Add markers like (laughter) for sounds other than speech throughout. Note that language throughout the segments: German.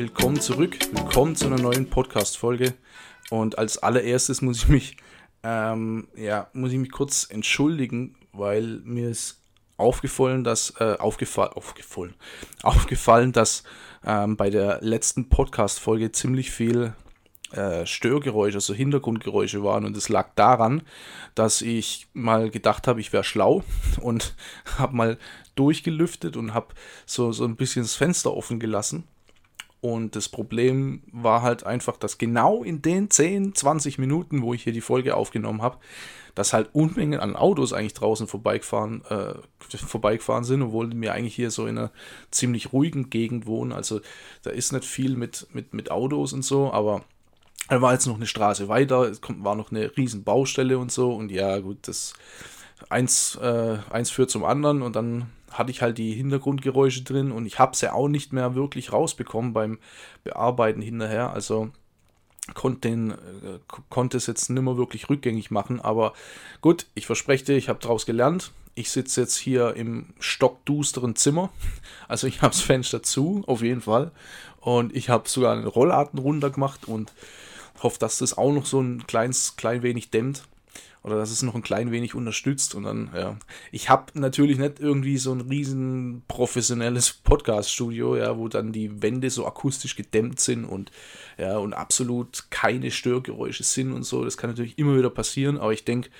Willkommen zurück, willkommen zu einer neuen Podcast-Folge. Und als allererstes muss ich mich, ähm, ja, muss ich mich kurz entschuldigen, weil mir ist aufgefallen, dass, äh, aufgefallen, aufgefallen, (laughs) aufgefallen, dass ähm, bei der letzten Podcast-Folge ziemlich viel äh, Störgeräusche, also Hintergrundgeräusche waren. Und es lag daran, dass ich mal gedacht habe, ich wäre schlau (laughs) und (laughs) habe mal durchgelüftet und habe so, so ein bisschen das Fenster offen gelassen. Und das Problem war halt einfach, dass genau in den 10, 20 Minuten, wo ich hier die Folge aufgenommen habe, dass halt Unmengen an Autos eigentlich draußen vorbeigefahren, äh, vorbeigefahren sind, obwohl wir eigentlich hier so in einer ziemlich ruhigen Gegend wohnen. Also da ist nicht viel mit, mit, mit Autos und so, aber da war jetzt noch eine Straße weiter, es war noch eine riesen Baustelle und so. Und ja, gut, das eins, äh, eins führt zum anderen und dann hatte ich halt die Hintergrundgeräusche drin und ich habe sie auch nicht mehr wirklich rausbekommen beim Bearbeiten hinterher. Also konnte, äh, konnte es jetzt nicht mehr wirklich rückgängig machen. Aber gut, ich verspreche dir, ich habe daraus gelernt. Ich sitze jetzt hier im stockdusteren Zimmer. (laughs) Also ich habe das Fenster zu, auf jeden Fall. Und ich habe sogar einen Rollladen runter gemacht und hoffe, dass das auch noch so ein kleines, klein wenig dämmt oder dass es noch ein klein wenig unterstützt und dann, ja. Ich habe natürlich nicht irgendwie so ein riesen professionelles Podcast-Studio, ja, wo dann die Wände so akustisch gedämmt sind und ja, und absolut keine Störgeräusche sind und so. Das kann natürlich immer wieder passieren, aber ich denke,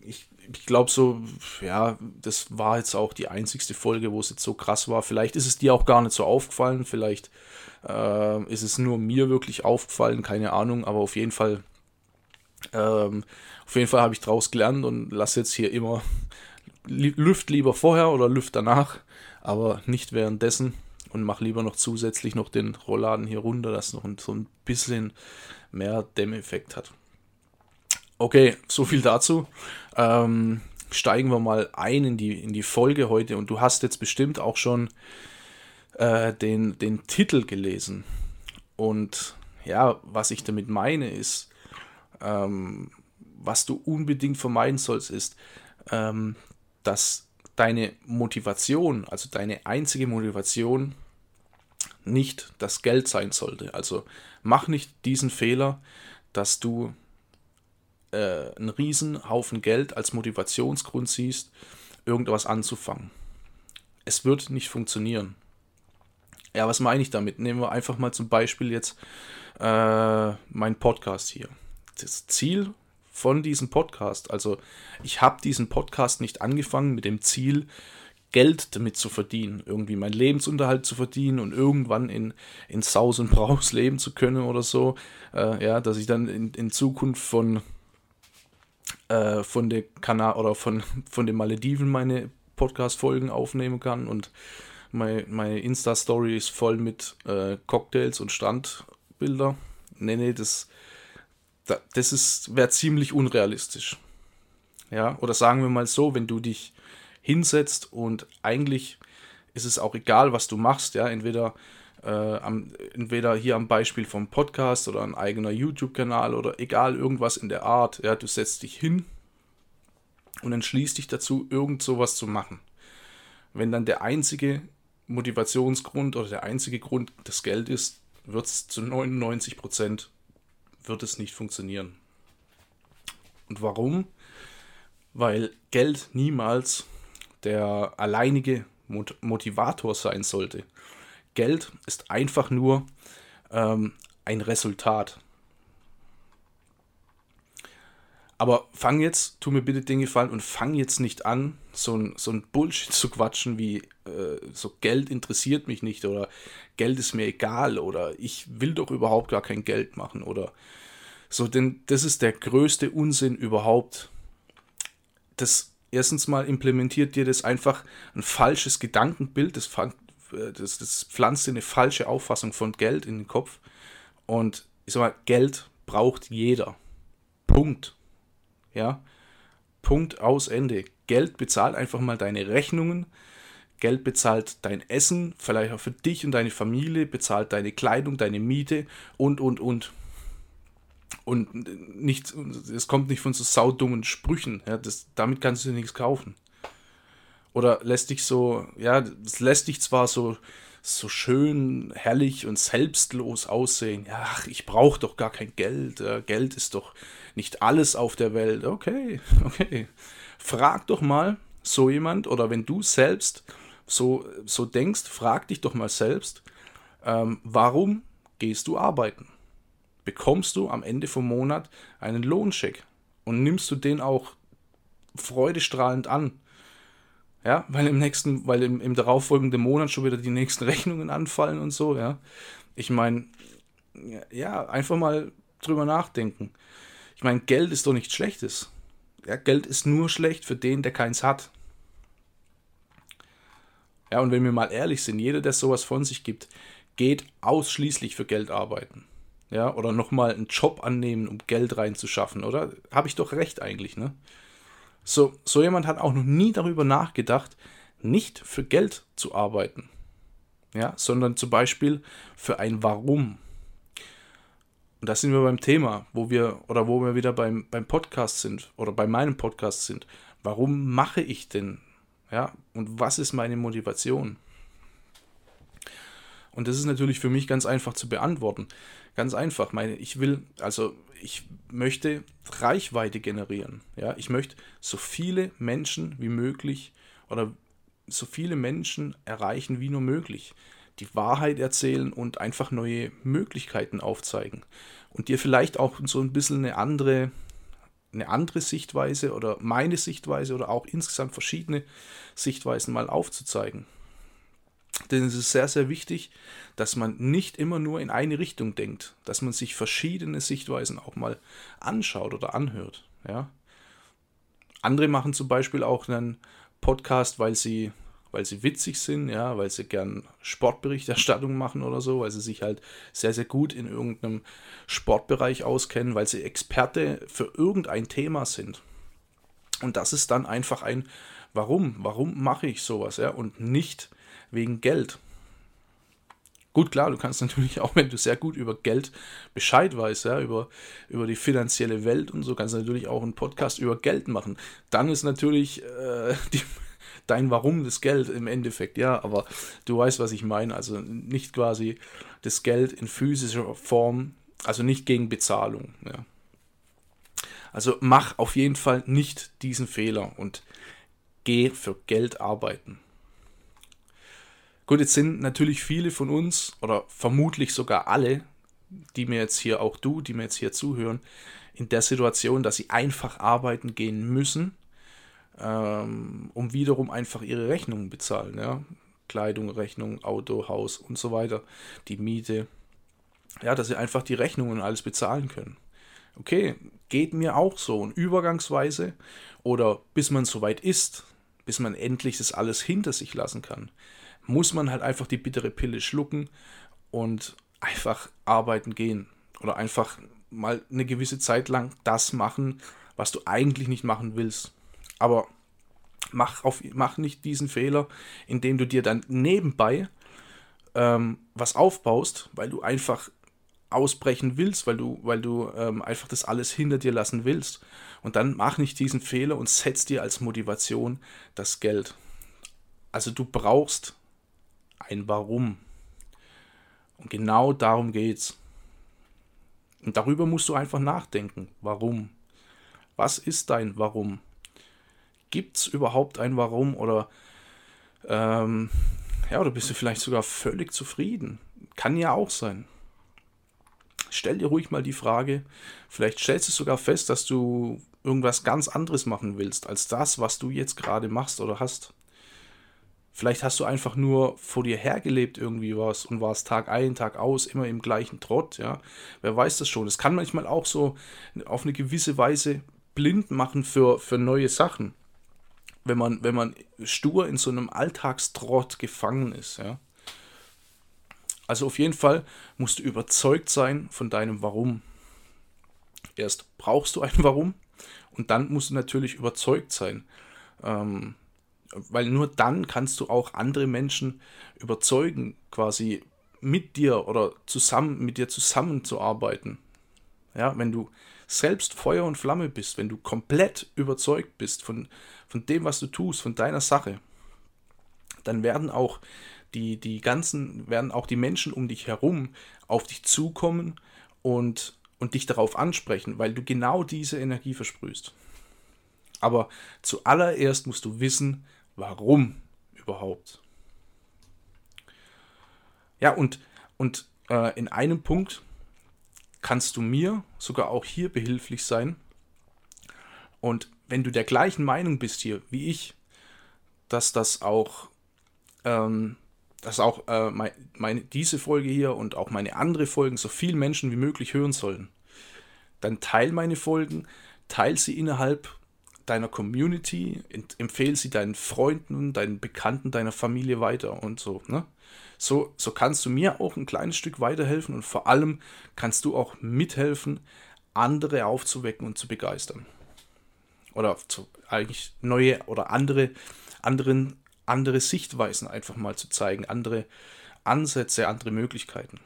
ich, ich glaube so, ja, das war jetzt auch die einzigste Folge, wo es jetzt so krass war. Vielleicht ist es dir auch gar nicht so aufgefallen, vielleicht äh, ist es nur mir wirklich aufgefallen, keine Ahnung, aber auf jeden Fall ähm, auf jeden Fall habe ich daraus gelernt und lasse jetzt hier immer Lüft lieber vorher oder Lüft danach, aber nicht währenddessen und mache lieber noch zusätzlich noch den Rollladen hier runter, dass noch so ein bisschen mehr Dämmeffekt hat. Okay, so viel dazu. Ähm, steigen wir mal ein in die, in die Folge heute und du hast jetzt bestimmt auch schon äh, den, den Titel gelesen. Und ja, was ich damit meine ist, ähm, was du unbedingt vermeiden sollst, ist, ähm, dass deine Motivation, also deine einzige Motivation, nicht das Geld sein sollte. Also mach nicht diesen Fehler, dass du äh, einen riesen Haufen Geld als Motivationsgrund siehst, irgendwas anzufangen. Es wird nicht funktionieren. Ja, was meine ich damit? Nehmen wir einfach mal zum Beispiel jetzt äh, meinen Podcast hier das Ziel von diesem Podcast. Also ich habe diesen Podcast nicht angefangen mit dem Ziel, Geld damit zu verdienen, irgendwie meinen Lebensunterhalt zu verdienen und irgendwann in, in Saus und Braus leben zu können oder so. Äh, ja, dass ich dann in, in Zukunft von, äh, von der Kanal oder von, von den Malediven meine Podcast-Folgen aufnehmen kann und meine, Insta-Story ist voll mit äh, Cocktails und Strandbilder. Nee, nee, das, das wäre ziemlich unrealistisch. Ja, oder sagen wir mal so, wenn du dich hinsetzt und eigentlich ist es auch egal, was du machst, ja, entweder äh, am, entweder hier am Beispiel vom Podcast oder ein eigener YouTube-Kanal oder egal irgendwas in der Art, ja, du setzt dich hin und entschließt dich dazu, irgend sowas zu machen. Wenn dann der einzige Motivationsgrund oder der einzige Grund das Geld ist, wird es zu 99 Prozent wird es nicht funktionieren. Und warum? Weil Geld niemals der alleinige Motivator sein sollte. Geld ist einfach nur ähm, ein Resultat. Aber fang jetzt, tu mir bitte den Gefallen und fang jetzt nicht an, so ein, so ein Bullshit zu quatschen wie äh, so Geld interessiert mich nicht oder Geld ist mir egal oder ich will doch überhaupt gar kein Geld machen oder so, denn das ist der größte Unsinn überhaupt. Das erstens mal implementiert dir das einfach ein falsches Gedankenbild, das, das, das pflanzt dir eine falsche Auffassung von Geld in den Kopf Und ich sag mal, Geld braucht jeder. Punkt. Ja. Punkt aus Ende. Geld bezahlt einfach mal deine Rechnungen. Geld bezahlt dein Essen, vielleicht auch für dich und deine Familie, bezahlt deine Kleidung, deine Miete und, und, und. Und nicht, es kommt nicht von so saudummen Sprüchen. Ja, das, damit kannst du dir nichts kaufen. Oder lässt dich so, ja, es lässt dich zwar so, so schön, herrlich und selbstlos aussehen. Ach, ich brauche doch gar kein Geld. Geld ist doch nicht alles auf der Welt. Okay, (laughs) okay. Frag doch mal so jemand, oder wenn du selbst so, so denkst, frag dich doch mal selbst, ähm, warum gehst du arbeiten? Bekommst du am Ende vom Monat einen Lohncheck und nimmst du den auch freudestrahlend an? Ja, weil im nächsten, weil im, im darauffolgenden Monat schon wieder die nächsten (laughs) Rechnungen anfallen und so, ja. Ich meine, ja, einfach mal drüber nachdenken. Ich meine, Geld ist doch nichts Schlechtes. Ja, Geld ist nur schlecht für den, der keins hat. Ja, und wenn wir mal ehrlich sind, jeder, der sowas von sich gibt, geht ausschließlich für Geld arbeiten. Ja, oder nochmal einen Job annehmen, um Geld reinzuschaffen, oder? Habe ich doch recht eigentlich, ne? So, so jemand hat auch noch nie darüber nachgedacht, nicht für Geld zu arbeiten, ja, sondern zum Beispiel für ein Warum. Und da sind wir beim Thema, wo wir, oder wo wir wieder beim, beim Podcast sind, oder bei meinem Podcast sind. Warum mache ich denn? Ja, und was ist meine Motivation? Und das ist natürlich für mich ganz einfach zu beantworten. Ganz einfach. Meine, ich will, also ich möchte Reichweite generieren. Ja, ich möchte so viele Menschen wie möglich oder so viele Menschen erreichen wie nur möglich. Die Wahrheit erzählen und einfach neue Möglichkeiten aufzeigen. Und dir vielleicht auch so ein bisschen eine andere, eine andere Sichtweise oder meine Sichtweise oder auch insgesamt verschiedene Sichtweisen mal aufzuzeigen. Denn es ist sehr, sehr wichtig, dass man nicht immer nur in eine Richtung denkt, dass man sich verschiedene Sichtweisen auch mal anschaut oder anhört. Ja? Andere machen zum Beispiel auch einen Podcast, weil sie, weil sie witzig sind, ja, weil sie gern Sportberichterstattung machen oder so, weil sie sich halt sehr, sehr gut in irgendeinem Sportbereich auskennen, weil sie Experte für irgendein Thema sind. Und das ist dann einfach ein Warum? Warum mache ich sowas? Ja? Und nicht wegen Geld. Gut, klar, du kannst natürlich (laughs) auch, wenn du sehr gut über Geld Bescheid weißt, ja, über, über die finanzielle Welt und so, kannst du natürlich auch einen Podcast über Geld machen. Dann ist natürlich äh, (laughs) die, dein Warum das Geld im Endeffekt, ja, aber du weißt, was ich meine. Also nicht quasi das Geld in physischer Form, also nicht gegen Bezahlung, ja. Also mach auf jeden Fall nicht diesen Fehler und geh für Geld arbeiten. Gut, jetzt sind natürlich viele von uns oder vermutlich sogar alle, die mir jetzt hier, auch du, die mir jetzt hier zuhören, in der Situation, dass sie einfach arbeiten gehen müssen, ähm, um wiederum einfach ihre Rechnungen bezahlen. Ja? Kleidung, Rechnung, Auto, Haus und so weiter, die Miete. Ja, dass sie einfach die Rechnungen und alles bezahlen können. Okay, geht mir auch so. Und übergangsweise oder bis man soweit ist, bis man endlich das alles hinter sich lassen kann, muss man halt einfach die bittere Pille schlucken und einfach arbeiten gehen. Oder einfach mal eine gewisse Zeit lang das machen, was du eigentlich nicht machen willst. Aber mach, auf, mach nicht diesen Fehler, indem du dir dann nebenbei ähm, was aufbaust, weil du einfach ausbrechen willst, weil du, weil du ähm, einfach das alles hinter dir lassen willst. Und dann mach nicht diesen Fehler und setz dir als Motivation das Geld. Also du brauchst ein Warum. Und genau darum geht's. Und darüber musst du einfach nachdenken. Warum? Was ist dein Warum? Gibt es überhaupt ein Warum oder ähm, ja, oder bist du vielleicht sogar völlig zufrieden? Kann ja auch sein. Stell dir ruhig mal die Frage, vielleicht stellst du sogar fest, dass du irgendwas ganz anderes machen willst, als das, was du jetzt gerade machst oder hast. Vielleicht hast du einfach nur vor dir hergelebt irgendwie was und warst Tag ein, Tag aus, immer im gleichen Trott, ja. Wer weiß das schon. Es kann manchmal auch so auf eine gewisse Weise blind machen für, für neue Sachen. Wenn man, wenn man stur in so einem Alltagstrott gefangen ist, ja. Also auf jeden Fall musst du überzeugt sein von deinem Warum. Erst brauchst du ein Warum und dann musst du natürlich überzeugt sein. Ähm, weil nur dann kannst du auch andere Menschen überzeugen, quasi mit dir oder zusammen mit dir zusammenzuarbeiten. Ja, wenn du selbst Feuer und Flamme bist, wenn du komplett überzeugt bist von, von dem, was du tust, von deiner Sache, dann werden auch die, die ganzen, werden auch die Menschen um dich herum auf dich zukommen und, und dich darauf ansprechen, weil du genau diese Energie versprühst. Aber zuallererst musst du wissen, warum überhaupt. Ja, und, und äh, in einem Punkt kannst du mir sogar auch hier behilflich sein. Und wenn du der gleichen Meinung bist hier wie ich, dass das auch, ähm, dass auch äh, mein, meine, diese Folge hier und auch meine andere Folgen so viele Menschen wie möglich hören sollen, dann teil meine Folgen, teil sie innerhalb deiner Community, empfehle sie deinen Freunden, deinen Bekannten, deiner Familie weiter und so. Ne? So, so kannst du mir auch ein kleines Stück weiterhelfen und vor allem kannst du auch mithelfen, andere aufzuwecken und zu begeistern. Oder zu, eigentlich neue oder andere, anderen, andere Sichtweisen einfach mal zu zeigen, andere Ansätze, andere Möglichkeiten.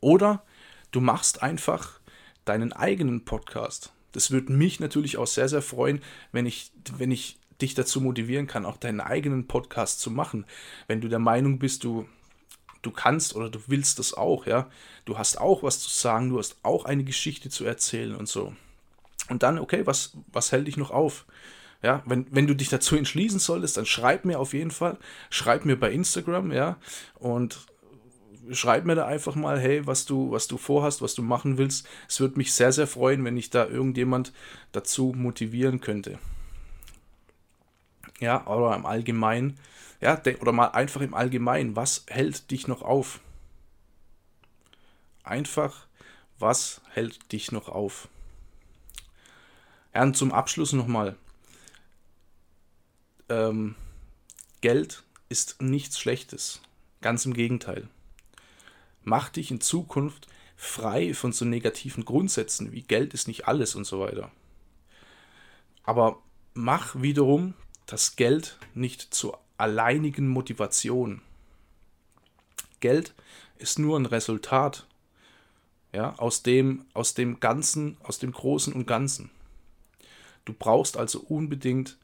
Oder du machst einfach deinen eigenen Podcast das würde mich natürlich auch sehr, sehr freuen, wenn ich, wenn ich dich dazu motivieren kann, auch deinen eigenen Podcast zu machen. Wenn du der Meinung bist, du, du kannst oder du willst das auch, ja. Du hast auch was zu sagen, du hast auch eine Geschichte zu erzählen und so. Und dann, okay, was, was hält dich noch auf? Ja, wenn, wenn du dich dazu entschließen solltest, dann schreib mir auf jeden Fall. Schreib mir bei Instagram, ja. Und schreib mir da einfach mal, hey, was du, was du vorhast, was du machen willst. Es würde mich sehr, sehr freuen, wenn ich da irgendjemand dazu motivieren könnte. Ja, oder im Allgemeinen, ja, oder mal einfach im Allgemeinen, was hält dich noch auf? Einfach, was hält dich noch auf? Ja, und zum Abschluss nochmal. Ähm, Geld ist nichts Schlechtes. Ganz im Gegenteil. Mach dich in Zukunft frei von so negativen Grundsätzen wie Geld ist nicht alles und so weiter. Aber mach wiederum das Geld nicht zur alleinigen Motivation. Geld ist nur ein Resultat ja, aus, dem, aus dem Ganzen, aus dem Großen und Ganzen. Du brauchst also unbedingt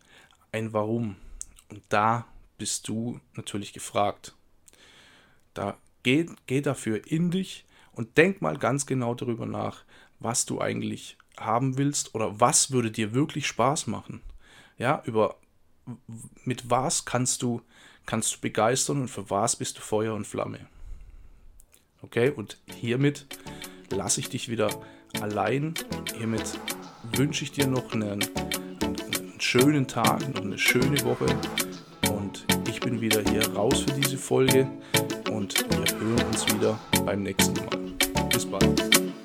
ein Warum. Und da bist du natürlich gefragt. Da Geh, geh dafür in dich und denk mal ganz genau darüber nach, was du eigentlich haben willst oder was würde dir wirklich Spaß machen. Ja, über mit was kannst du kannst du begeistern und für was bist du Feuer und Flamme. Okay, und hiermit lasse ich dich wieder allein. Hiermit wünsche ich dir noch einen, einen schönen Tag und eine schöne Woche. Und ich bin wieder hier raus für diese Folge und wir hören uns wieder beim nächsten Mal. Bis bald.